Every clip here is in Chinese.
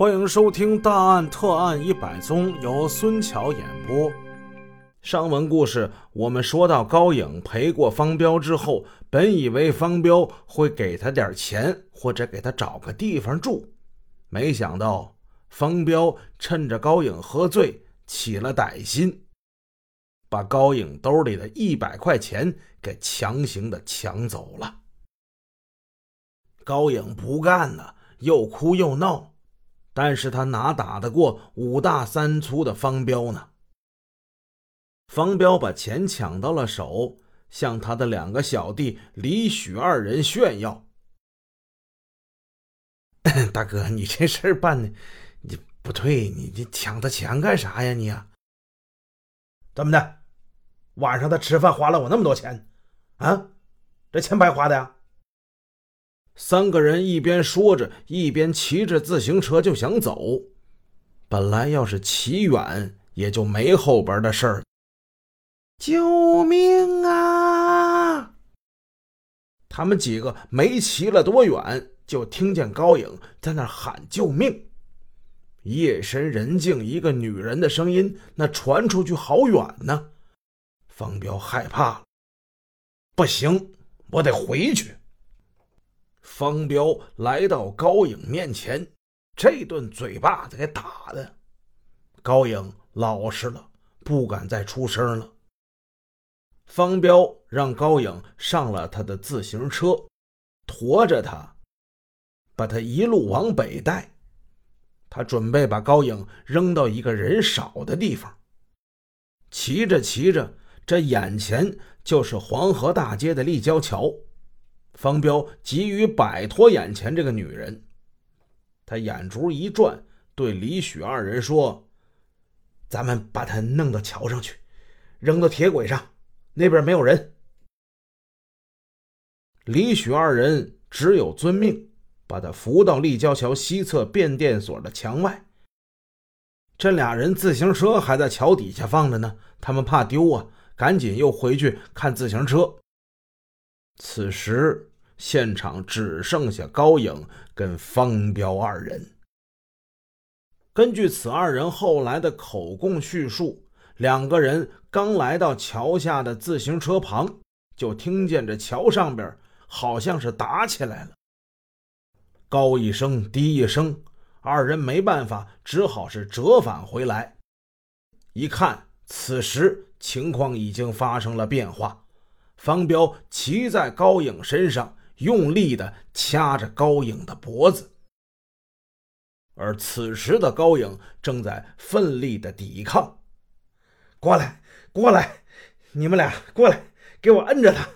欢迎收听《大案特案一百宗》，由孙桥演播。上文故事我们说到，高颖赔过方彪之后，本以为方彪会给他点钱，或者给他找个地方住，没想到方彪趁着高颖喝醉起了歹心，把高颖兜里的一百块钱给强行的抢走了。高颖不干了，又哭又闹，但是他哪打得过五大三粗的方彪呢？方彪把钱抢到了手，向他的两个小弟李许二人炫耀：“ 大哥，你这事儿办的，你不对，你你抢他钱干啥呀？你呀，怎么的？晚上他吃饭花了我那么多钱，啊，这钱白花的呀？”三个人一边说着，一边骑着自行车就想走。本来要是骑远，也就没后边的事儿。救命啊！他们几个没骑了多远，就听见高颖在那喊救命。夜深人静，一个女人的声音，那传出去好远呢。方彪害怕了，不行，我得回去。方彪来到高颖面前，这顿嘴巴子给打的，高颖老实了，不敢再出声了。方彪让高颖上了他的自行车，驮着他，把他一路往北带。他准备把高颖扔到一个人少的地方。骑着骑着，这眼前就是黄河大街的立交桥。方彪急于摆脱眼前这个女人，他眼珠一转，对李许二人说：“咱们把她弄到桥上去，扔到铁轨上，那边没有人。”李许二人只有遵命，把他扶到立交桥西侧变电所的墙外。这俩人自行车还在桥底下放着呢，他们怕丢啊，赶紧又回去看自行车。此时。现场只剩下高颖跟方彪二人。根据此二人后来的口供叙述，两个人刚来到桥下的自行车旁，就听见这桥上边好像是打起来了。高一声，低一声，二人没办法，只好是折返回来。一看，此时情况已经发生了变化，方彪骑在高颖身上。用力的掐着高颖的脖子，而此时的高颖正在奋力的抵抗。过来，过来，你们俩过来，给我摁着他！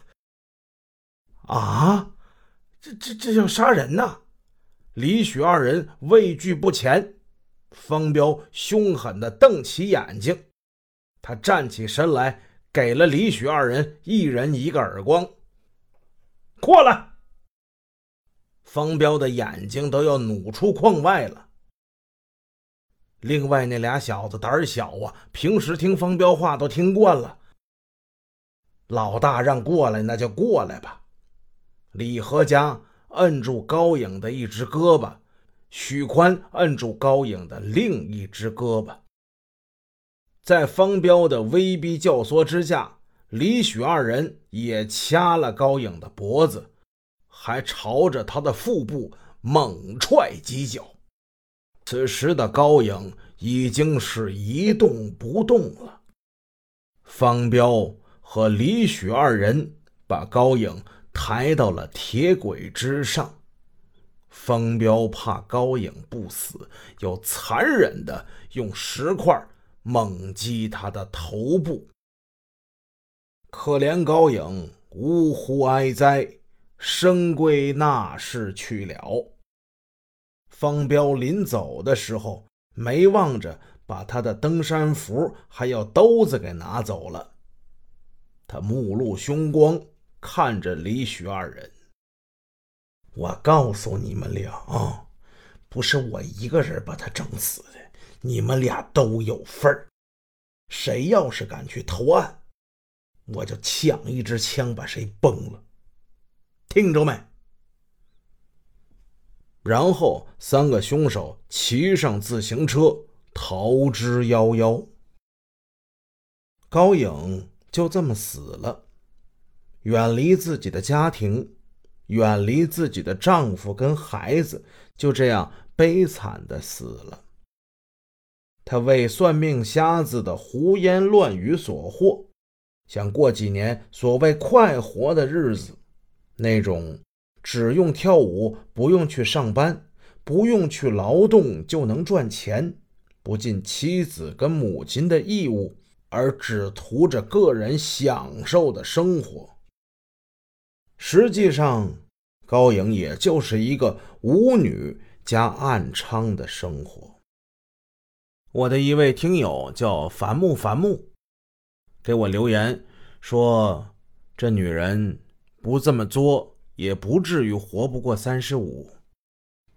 啊，这这这要杀人呐！李许二人畏惧不前，方彪凶狠的瞪起眼睛，他站起身来，给了李许二人一人一个耳光。过来！方彪的眼睛都要努出眶外了。另外那俩小子胆小啊，平时听方彪话都听惯了。老大让过来，那就过来吧。李和家摁住高颖的一只胳膊，许宽摁住高颖的另一只胳膊。在方彪的威逼教唆之下，李许二人也掐了高颖的脖子。还朝着他的腹部猛踹几脚。此时的高颖已经是一动不动了。方彪和李许二人把高颖抬到了铁轨之上。方彪怕高颖不死，又残忍的用石块猛击他的头部。可怜高颖呜呼哀哉。生归那世去了。方彪临走的时候，没忘着把他的登山服还有兜子给拿走了。他目露凶光，看着李许二人：“我告诉你们俩啊，不是我一个人把他整死的，你们俩都有份儿。谁要是敢去投案，我就抢一支枪把谁崩了。”听着没？然后三个凶手骑上自行车逃之夭夭。高颖就这么死了，远离自己的家庭，远离自己的丈夫跟孩子，就这样悲惨的死了。他为算命瞎子的胡言乱语所惑，想过几年所谓快活的日子，那种只用跳舞，不用去上班，不用去劳动就能赚钱，不尽妻子跟母亲的义务，而只图着个人享受的生活。实际上，高颖也就是一个舞女加暗娼的生活。我的一位听友叫樊木樊木，给我留言说：“这女人不这么作，也不至于活不过三十五。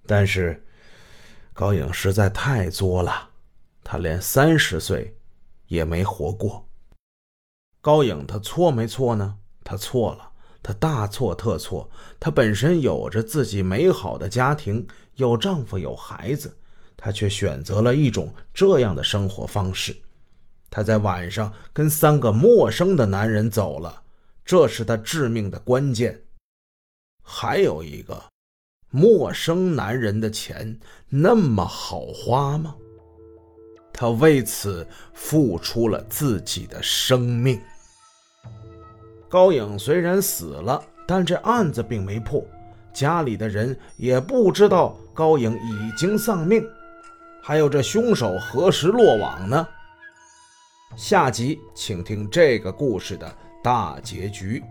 但是高颖实在太作了，她连三十岁也没活过。高颖她错没错呢？她错了，她大错特错。她本身有着自己美好的家庭，有丈夫，有孩子。”她却选择了一种这样的生活方式。她在晚上跟三个陌生的男人走了，这是她致命的关键。还有一个，陌生男人的钱那么好花吗？她为此付出了自己的生命。高颖虽然死了，但这案子并没破，家里的人也不知道高颖已经丧命。还有这凶手何时落网呢？下集请听这个故事的大结局。